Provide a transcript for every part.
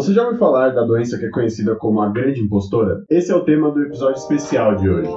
Você já ouviu falar da doença que é conhecida como a grande impostora? Esse é o tema do episódio especial de hoje.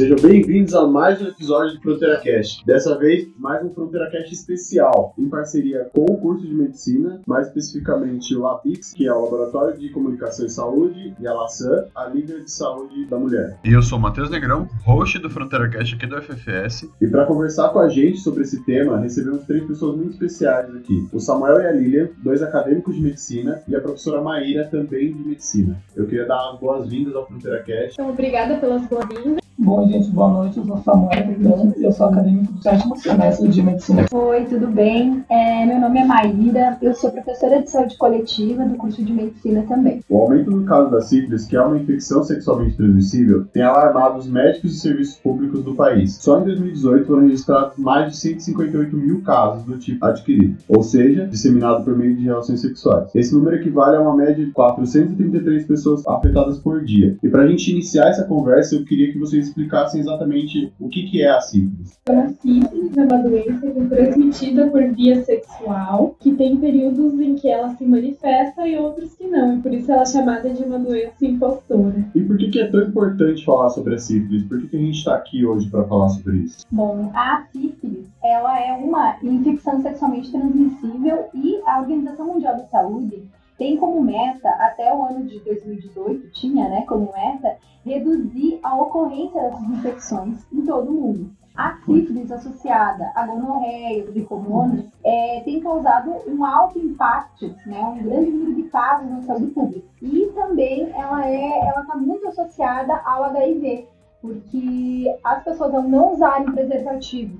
Sejam bem-vindos a mais um episódio do Fronteira Cast. Dessa vez, mais um Fronteira Cast especial, em parceria com o curso de medicina, mais especificamente o LAPIX, que é o Laboratório de Comunicação e Saúde, e a LASAN, a Liga de Saúde da Mulher. E eu sou o Matheus Negrão, host do Fronteira Cast aqui do FFS. E para conversar com a gente sobre esse tema, recebemos três pessoas muito especiais aqui: o Samuel e a Lilian, dois acadêmicos de medicina, e a professora Maíra, também de medicina. Eu queria dar as boas-vindas ao Fronteira Cast. Então, obrigada pelas boas-vindas. Bom, gente, boa noite. Eu sou Samuel Perdão, eu sou acadêmico do sétimo semestre de medicina. Oi, tudo bem? É, meu nome é Maíra, eu sou professora de saúde coletiva do curso de medicina também. O aumento no caso da sífilis, que é uma infecção sexualmente transmissível, tem alarmado os médicos e serviços públicos do país. Só em 2018 foram registrados mais de 158 mil casos do tipo adquirido, ou seja, disseminado por meio de relações sexuais. Esse número equivale a uma média de 433 pessoas afetadas por dia. E para a gente iniciar essa conversa, eu queria que vocês explicassem exatamente o que, que é a sífilis. Então, a sífilis é uma doença é transmitida por via sexual, que tem períodos em que ela se manifesta e outros que não, e por isso ela é chamada de uma doença impostora. E por que, que é tão importante falar sobre a sífilis? Por que, que a gente está aqui hoje para falar sobre isso? Bom, a sífilis ela é uma infecção sexualmente transmissível e a Organização Mundial da Saúde tem como meta, até o ano de 2018, tinha né, como meta, reduzir a ocorrência dessas infecções em todo o mundo. A sífilis associada à gonorreia, tricomonas, é, tem causado um alto impacto, né, um grande número de casos na saúde pública. E também ela é, ela está muito associada ao HIV, porque as pessoas ao não usarem preservativos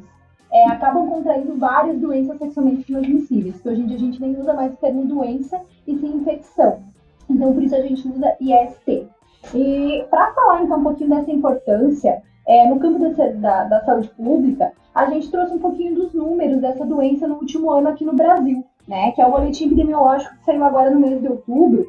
é, acabam contraindo várias doenças sexualmente transmissíveis, que hoje em dia a gente nem usa mais o termo doença e sim infecção. Então, por isso a gente usa IST. E para falar então um pouquinho dessa importância, é, no campo da, da, da, saúde pública, a gente trouxe um pouquinho dos números dessa doença no último ano aqui no Brasil, né? Que é o boletim epidemiológico que saiu agora no mês de outubro.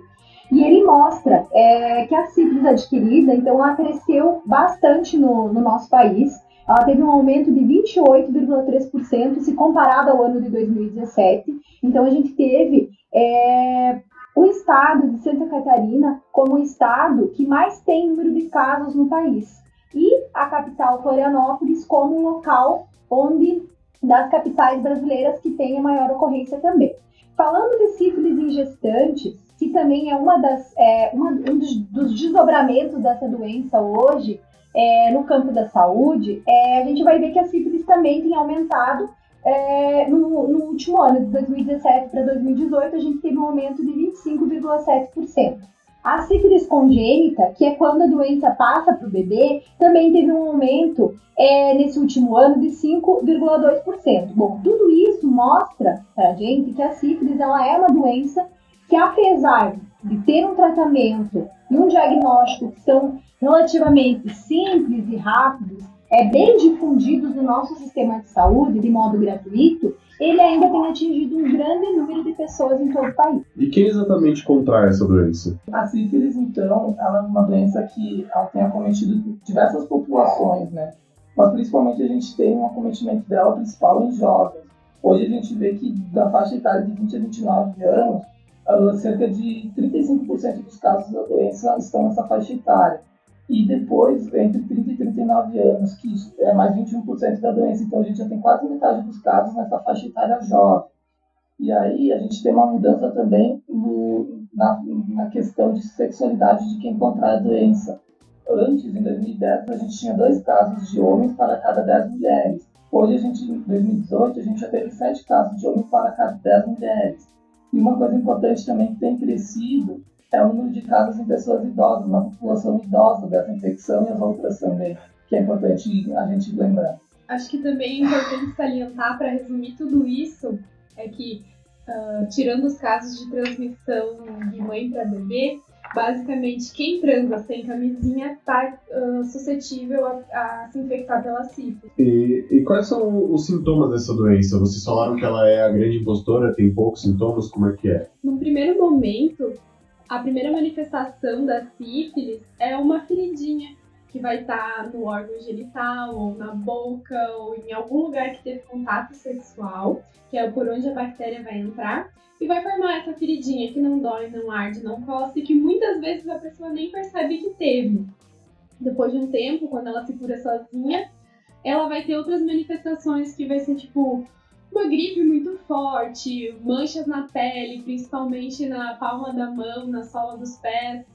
E ele mostra é, que a sífilis adquirida, então, ela cresceu bastante no, no nosso país ela teve um aumento de 28,3% se comparado ao ano de 2017. Então, a gente teve é, o estado de Santa Catarina como o estado que mais tem número de casos no país. E a capital Florianópolis como o local onde das capitais brasileiras que tem a maior ocorrência também. Falando de sífilis em gestantes, que também é uma das é, uma, um dos, dos desdobramentos dessa doença hoje, é, no campo da saúde, é, a gente vai ver que a sífilis também tem aumentado é, no, no, último ano, de 2017 para 2018, a gente teve um aumento de 25,7%. A sífilis congênita, que é quando a doença passa para o bebê, também teve um aumento é, nesse último ano de 5,2%. Bom, tudo isso mostra para a gente que a sífilis ela é uma doença que, apesar de ter um tratamento e um diagnóstico que são relativamente simples e rápidos, é bem difundidos no nosso sistema de saúde de modo gratuito, ele ainda tem atingido um grande número de pessoas em todo o país. E quem exatamente contrai essa doença? A sífilis, então, ela é uma doença que ela tem acometido diversas populações, né? Mas principalmente a gente tem um acometimento dela principal em jovens. Hoje a gente vê que da faixa etária de 20 a 29 anos, cerca de 35% dos casos da doença estão nessa faixa etária. E depois, entre 30 e 39 anos, que é mais 21% da doença. Então, a gente já tem quase metade dos casos nessa faixa etária jovem. E aí, a gente tem uma mudança também no, na, na questão de sexualidade de quem contrai a doença. Antes, em 2010, a gente tinha dois casos de homens para cada 10 mulheres. Hoje, a gente, em 2018, a gente já teve sete casos de homens para cada 10 mulheres. E uma coisa importante também que tem crescido é o número de casos em pessoas idosas, na população idosa dessa infecção e as outras também, que é importante a gente lembrar. Acho que também é importante salientar, para resumir tudo isso, é que, uh, tirando os casos de transmissão de mãe para bebê, basicamente quem transa sem camisinha está uh, suscetível a, a, se infectar pela sífilis. E, e, quais são os sintomas dessa doença? Vocês falaram que ela é a grande impostora, tem poucos sintomas, como é que é? No primeiro momento, a primeira manifestação da sífilis é uma feridinha que vai estar no órgão genital, ou na boca, ou em algum lugar que teve contato sexual, que é por onde a bactéria vai entrar, e vai formar essa feridinha que não dói, não arde, não coça, e que muitas vezes a pessoa nem percebe que teve. Depois de um tempo, quando ela se cura sozinha, ela vai ter outras manifestações que vai ser tipo uma gripe muito forte, manchas na pele, principalmente na palma da mão, na sola dos pés,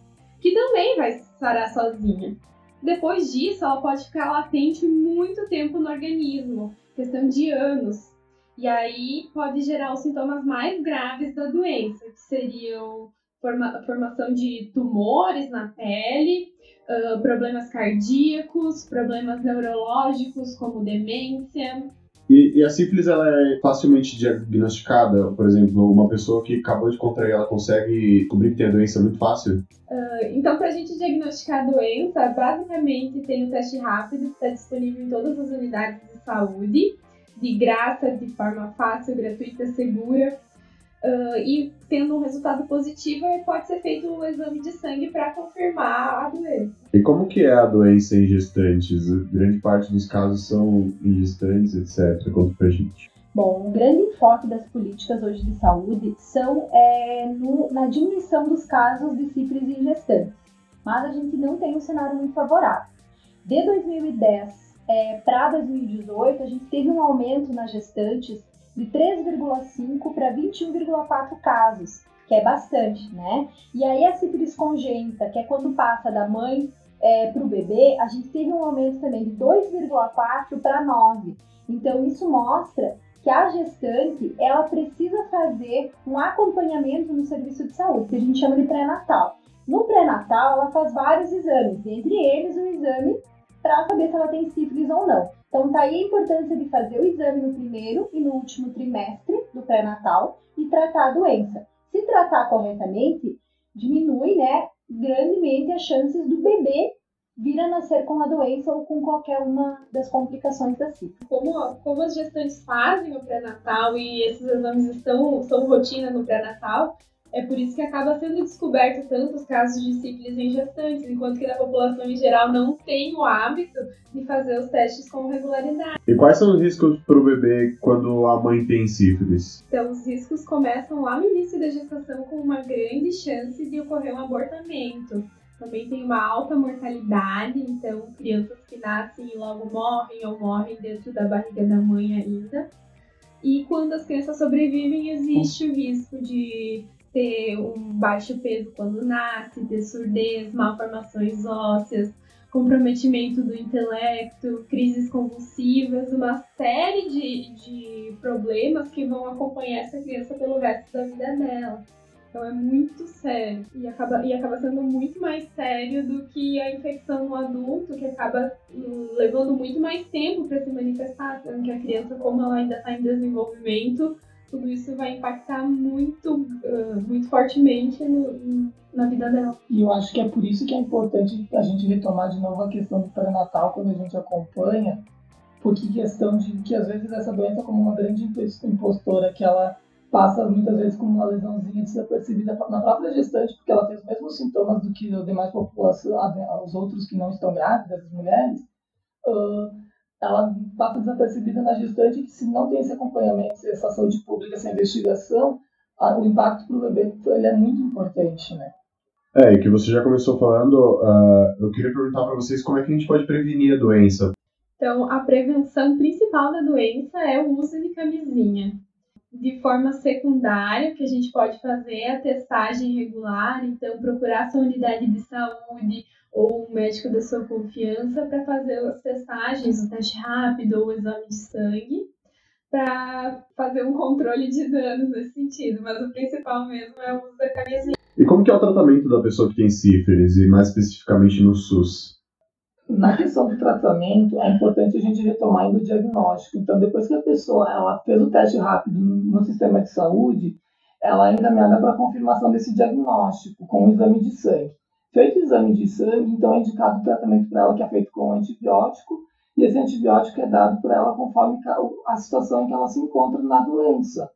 que também vai sarar sozinha. Depois disso, ela pode ficar latente muito tempo no organismo, questão de anos. E aí pode gerar os sintomas mais graves da doença, que seriam forma, formação de tumores na pele, uh, problemas cardíacos, problemas neurológicos como demência. E, e, a sífilis ela é facilmente diagnosticada? Por exemplo, uma pessoa que acabou de contrair, ela consegue descobrir que tem a doença muito fácil? Uh, então, para a gente diagnosticar a doença, basicamente tem o teste rápido que está disponível em todas as unidades de saúde, de graça, de forma fácil, gratuita, segura. Uh, e tendo um resultado positivo, pode ser feito o um exame de sangue para confirmar a doença. E como que é a doença em gestantes? Grande parte dos casos são em gestantes, etc. Conta pra gente. Bom, um grande enfoque das políticas hoje de saúde são é, no, na diminuição dos casos de sífilis em gestantes, mas a gente não tem um cenário muito favorável. De 2010 é, para 2018, a gente teve um aumento nas gestantes de 3,5 para 21,4 casos, que é bastante, né? E aí a sífilis congênita, que é quando passa da mãe é, para o bebê, a gente teve um aumento também de 2,4 para 9. Então isso mostra que a gestante ela precisa fazer um acompanhamento no serviço de saúde, que a gente chama de pré-natal. No pré-natal, ela faz vários exames, entre eles o exame para saber se ela tem sífilis ou não. Então, tá aí a importância de fazer o exame no primeiro e no último trimestre do pré-natal e tratar a doença. Se tratar corretamente, diminui, né, grandemente as chances do bebê vir a nascer com a doença ou com qualquer uma das complicações da sífilis. Como, como as gestantes fazem o pré-natal e esses exames estão, são rotina no pré-natal, é por isso que acaba sendo descoberto tantos casos de sífilis em gestantes, enquanto que na população em geral não tem o hábito de fazer os testes com regularidade. E quais são os riscos para o bebê quando a mãe tem sífilis? Então, os riscos começam lá no início da gestação com uma grande chance de ocorrer um abortamento. Também tem uma alta mortalidade, então crianças que nascem e logo morrem ou morrem dentro da barriga da mãe ainda. E quando as crianças sobrevivem, existe o risco de ter um baixo peso quando nasce, ter surdez, malformações ósseas, comprometimento do intelecto, crises convulsivas, uma série de, de problemas que vão acompanhar essa criança pelo resto da vida dela. Então é muito sério e acaba, e acaba sendo muito mais sério do que a infecção no adulto, que acaba hum, levando muito mais tempo para se manifestar, sendo que a criança, como ela ainda está em desenvolvimento, tudo isso vai impactar muito, uh, muito fortemente no, na vida dela. E eu acho que é por isso que é importante a gente retomar de novo a questão do pré-natal quando a gente acompanha, porque questão de que às vezes essa doença como uma grande impostora que ela passa muitas vezes como uma lesãozinha desapercebida na própria gestante, porque ela tem os mesmos sintomas do que a demais população, os outros que não estão grávidas, as mulheres, uh, ela passa desapercebida na gestante que se não tem esse acompanhamento, essa saúde pública, essa investigação, a, o impacto para o bebê ele é muito importante, né? É, e que você já começou falando, uh, eu queria perguntar para vocês como é que a gente pode prevenir a doença. Então, a prevenção principal da doença é o uso de camisinha. De forma secundária, que a gente pode fazer é a testagem regular, então procurar sua unidade de saúde, ou um médico da sua confiança para fazer as testagens, o teste rápido ou o exame de sangue, para fazer um controle de danos nesse sentido. Mas o principal mesmo é o uso da camisinha. E como que é o tratamento da pessoa que tem sífilis, e mais especificamente no SUS? Na questão do tratamento, é importante a gente retomar o diagnóstico. Então, depois que a pessoa ela fez o teste rápido no sistema de saúde, ela é encaminhada para a confirmação desse diagnóstico com o exame de sangue. Feito o exame de sangue, então é indicado o tratamento para ela que é feito com antibiótico, e esse antibiótico é dado para ela conforme a situação em que ela se encontra na doença.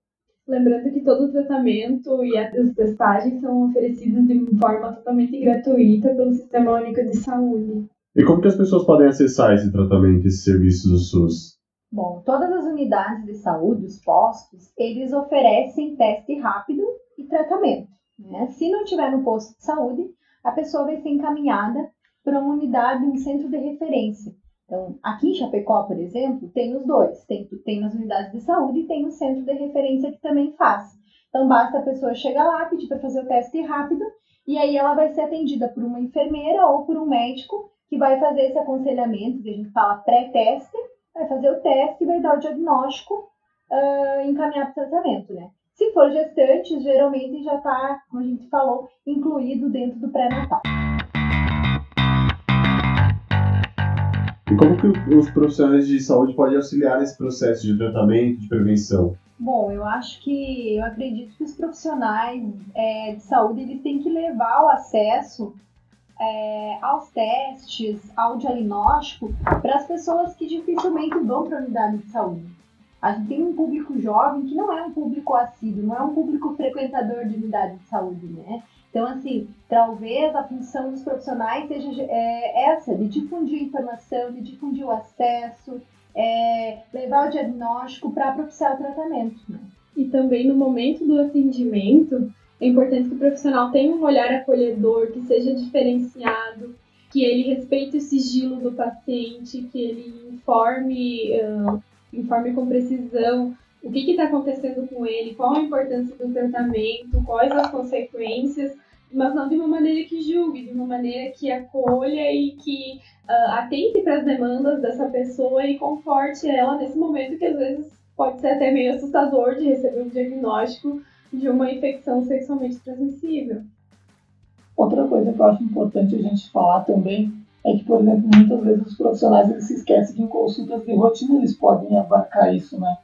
Lembrando que todo o tratamento e as testagens são oferecidos de forma totalmente gratuita pelo Sistema Único de Saúde. E como que as pessoas podem acessar esse tratamento, esses serviços do SUS? Bom, todas as unidades de saúde, os postos, eles oferecem teste rápido e tratamento. Né? Se não tiver no posto de saúde, a pessoa vai ser encaminhada para uma unidade, um centro de referência. Então, aqui em Chapecó, por exemplo, tem os dois. Tem, tem nas unidades de saúde e tem o centro de referência que também faz. Então, basta a pessoa chegar lá, pedir para fazer o teste rápido, e aí ela vai ser atendida por uma enfermeira ou por um médico que vai fazer esse aconselhamento, que a gente fala pré-teste, vai fazer o teste e vai dar o diagnóstico uh, encaminhar para o tratamento, né? Se for gestante, geralmente já está, como a gente falou, incluído dentro do pré-natal. E como que os profissionais de saúde podem auxiliar nesse processo de tratamento, de prevenção? Bom, eu acho que eu acredito que os profissionais é, de saúde eles têm que levar o acesso é, aos testes, ao diagnóstico para as pessoas que dificilmente vão para a unidade de saúde. A gente tem um público jovem que não é um público assíduo, não é um público frequentador de unidade de saúde, né? Então, assim, talvez a função dos profissionais seja é, essa, de difundir informação, de difundir o acesso, é, levar o diagnóstico para propiciar o tratamento. Né? E também no momento do atendimento, é importante que o profissional tenha um olhar acolhedor, que seja diferenciado, que ele respeite o sigilo do paciente, que ele informe, uh, informe com precisão o que está acontecendo com ele, qual a importância do tratamento, quais as consequências, mas não de uma maneira que julgue, de uma maneira que acolha e que uh, atente para as demandas dessa pessoa e conforte ela nesse momento que às vezes pode ser até meio assustador de receber um diagnóstico de uma infecção sexualmente transmissível. Outra coisa que eu acho importante a gente falar também é que, por exemplo, muitas vezes os profissionais eles se esquecem que em consultas de rotina eles podem abarcar isso, né?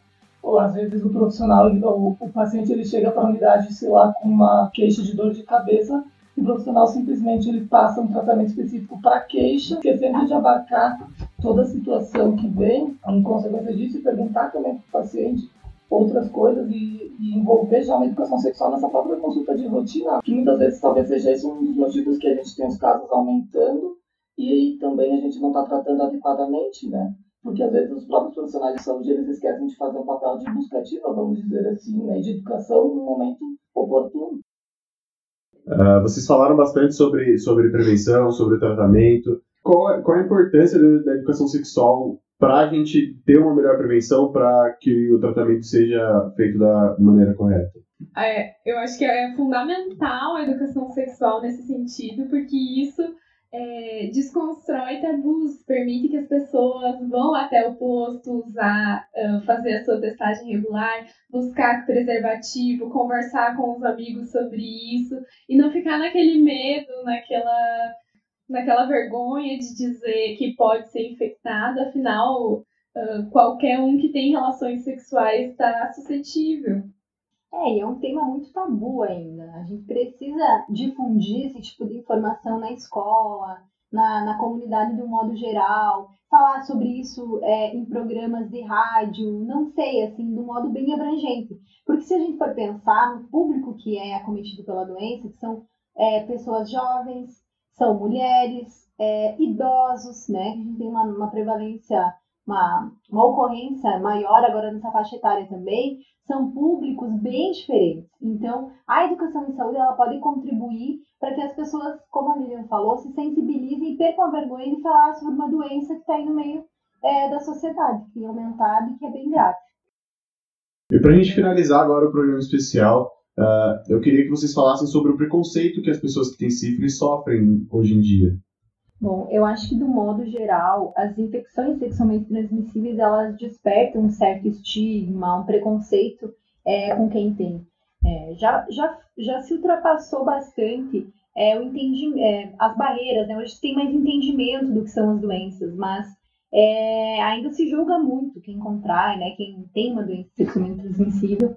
Ou às vezes o profissional, o, o paciente ele chega para a unidade, sei lá, com uma queixa de dor de cabeça o profissional simplesmente ele passa um tratamento específico para queixa, esquecendo de abarcar toda a situação que vem em consequência disso e perguntar também para o paciente outras coisas e, e, envolver já uma educação sexual nessa própria consulta de rotina, que muitas vezes talvez seja esse um dos motivos que a gente tem os casos aumentando e também a gente não está tratando adequadamente, né? Porque às vezes os próprios profissionais de saúde eles esquecem de fazer um papel de busca ativa, vamos dizer assim, né? de educação no momento oportuno. Uh, vocês falaram bastante sobre, sobre prevenção, sobre tratamento. Qual, qual a importância da, da educação sexual para a gente ter uma melhor prevenção para que o tratamento seja feito da maneira correta? É, eu acho que é fundamental a educação sexual nesse sentido, porque isso é, desconstrói tabus, permite que as pessoas vão até o posto usar, fazer a sua testagem regular, buscar preservativo, conversar com os amigos sobre isso e não ficar naquele medo, naquela, naquela vergonha de dizer que pode ser infectado, afinal, qualquer um que tem relações sexuais está suscetível. É, e é um tema muito tabu ainda. A gente precisa difundir esse tipo de informação na escola, na, na comunidade de um modo geral, falar sobre isso é, em programas de rádio, não sei, assim, de um modo bem abrangente. Porque se a gente for pensar no público que é acometido pela doença, que são é, pessoas jovens, são mulheres, é, idosos, né? A gente tem uma, uma prevalência uma, uma ocorrência maior agora nessa faixa etária também, são públicos bem diferentes. Então, a educação em saúde ela pode contribuir para que as pessoas, como a Lilian falou, se sensibilizem e percam a vergonha de falar sobre uma doença que está aí no meio é, da sociedade, que tem aumentado e que é bem grave. E para a gente finalizar agora o programa especial, uh, eu queria que vocês falassem sobre o preconceito que as pessoas que têm sífilis sofrem hoje em dia. Bom, eu acho que do modo geral, as infecções sexualmente transmissíveis elas despertam um certo estigma, um preconceito é, com quem tem. É, já, já, já se ultrapassou bastante é, o é, as barreiras, né? Hoje tem mais entendimento do que são as doenças, mas é, ainda se julga muito quem contrai, né? Quem tem uma doença sexualmente transmissível.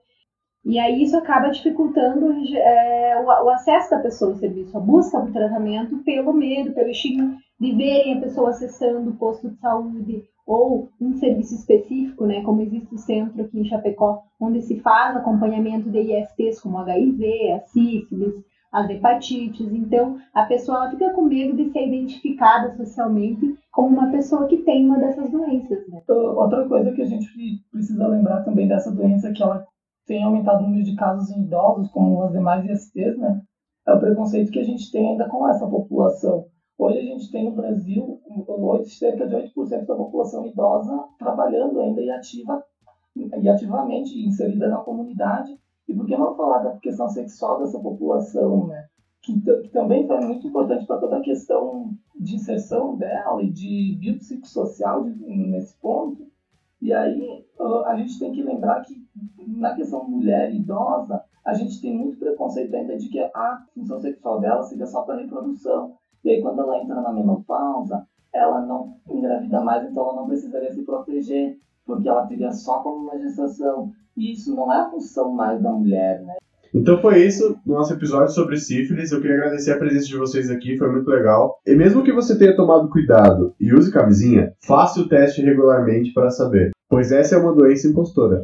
E aí isso acaba dificultando é, o, o, acesso da pessoa ao serviço, a busca por tratamento pelo medo, pelo estigma de verem a pessoa acessando o posto de saúde ou um serviço específico, né, como existe o centro aqui em Chapecó, onde se faz acompanhamento de ISTs como HIV, a sífilis, as hepatites. Então, a pessoa fica com medo de ser identificada socialmente como uma pessoa que tem uma dessas doenças. Né? Outra coisa que a gente precisa lembrar também dessa doença é que ela tem aumentado o número de casos em idosos, como as demais ISTs, né? É o preconceito que a gente tem ainda com essa população. Hoje a gente tem no Brasil 8, cerca de 8% da população idosa trabalhando ainda e, ativa, e ativamente inserida na comunidade. E por que não falar da questão sexual dessa população, né? Que, que também foi muito importante para toda a questão de inserção dela e de biopsicossocial nesse ponto. E aí a gente tem que lembrar que na questão mulher idosa, a gente tem muito preconceito ainda de que a função sexual dela seja só para reprodução. E aí, quando ela entra na menopausa, ela não engravida mais, então ela não precisaria se proteger, porque ela teria só como uma gestação. E isso não é a função mais da mulher, né? Então foi isso no nosso episódio sobre sífilis. Eu queria agradecer a presença de vocês aqui, foi muito legal. E mesmo que você tenha tomado cuidado e use camisinha, faça o teste regularmente para saber, pois essa é uma doença impostora.